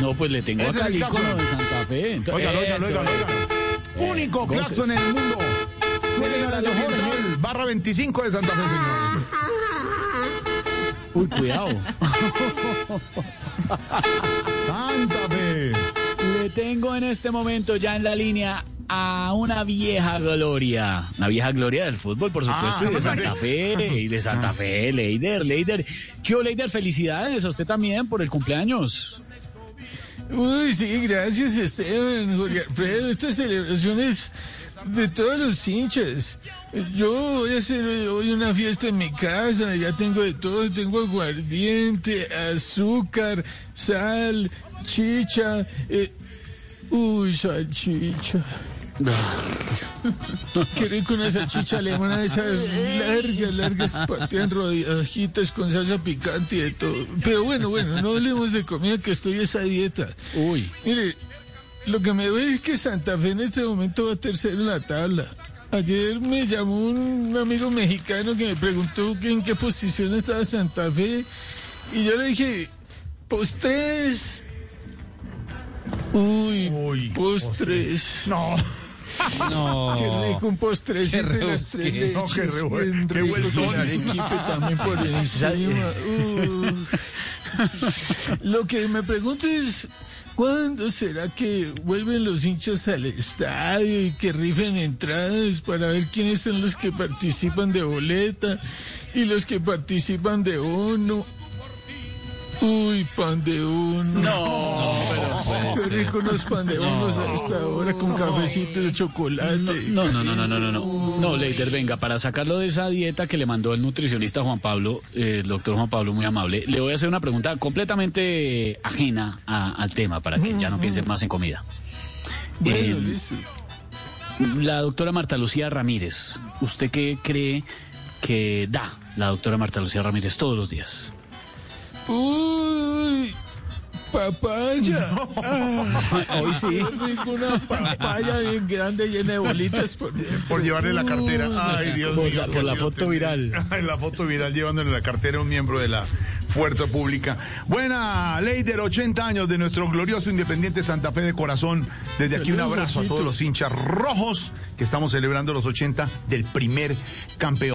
No, pues le tengo icono caso. de Santa Fe. Entonces, Oigan, oigan, oigan, oigan. Único claxon en el mundo. Suelen a la barra 25 de Santa Fe, señor. Uy, cuidado. Santa Fe. Le tengo en este momento ya en la línea a una vieja gloria. Una vieja gloria del fútbol, por supuesto, Ah, y de me Santa Fe, y de Santa Fe, Leider, Leider. ¿Qué Leider? Felicidades a usted también por el cumpleaños. Uy, sí, gracias Esteban, Jorge Alfredo. Estas celebraciones de todos los hinchas. Yo voy a hacer hoy una fiesta en mi casa, ya tengo de todo, tengo aguardiente, azúcar, sal, chicha. eh, uy, salchicha. Qué rico una salchicha alemana de esas largas, largas partidas en rodajitas con salsa picante y de todo. Pero bueno, bueno, no hablemos de comida que estoy a esa dieta. Uy, Mire, lo que me duele es que Santa Fe en este momento va tercero en la tabla. Ayer me llamó un amigo mexicano que me preguntó que en qué posición estaba Santa Fe y yo le dije, postres. Uy, Uy, postres. No, no. Qué rico un postrecito de las tres rebusque, no, qué qué arequipe también por encima. Uh. Lo que me pregunto es, ¿cuándo será que vuelven los hinchas al estadio y que rifen entradas para ver quiénes son los que participan de boleta y los que participan de uno? Uy, pan de uno. No, pero Qué rico unos pan de unos a esta hora con cafecito de chocolate. No, no, no, no, no, no, no. No, Leider, venga, para sacarlo de esa dieta que le mandó el nutricionista Juan Pablo, eh, el doctor Juan Pablo, muy amable, le voy a hacer una pregunta completamente ajena a- al tema para que ya no piense más en comida. Bueno, Eh, listo. La doctora Marta Lucía Ramírez, ¿usted qué cree que da la doctora Marta Lucía Ramírez todos los días? Uy, papaya. Ah, Hoy sí. rico una papaya bien grande llena de bolitas por llevarle la cartera. Ay, Dios Por mío. la- por la foto viral. Ay, la foto viral llevándole la cartera a un miembro de la Fuerza Pública. Buena, Leider, 80 años de nuestro glorioso Independiente Santa Fe de corazón. Desde aquí un abrazo a todos los hinchas rojos que estamos celebrando los 80 del primer campeón.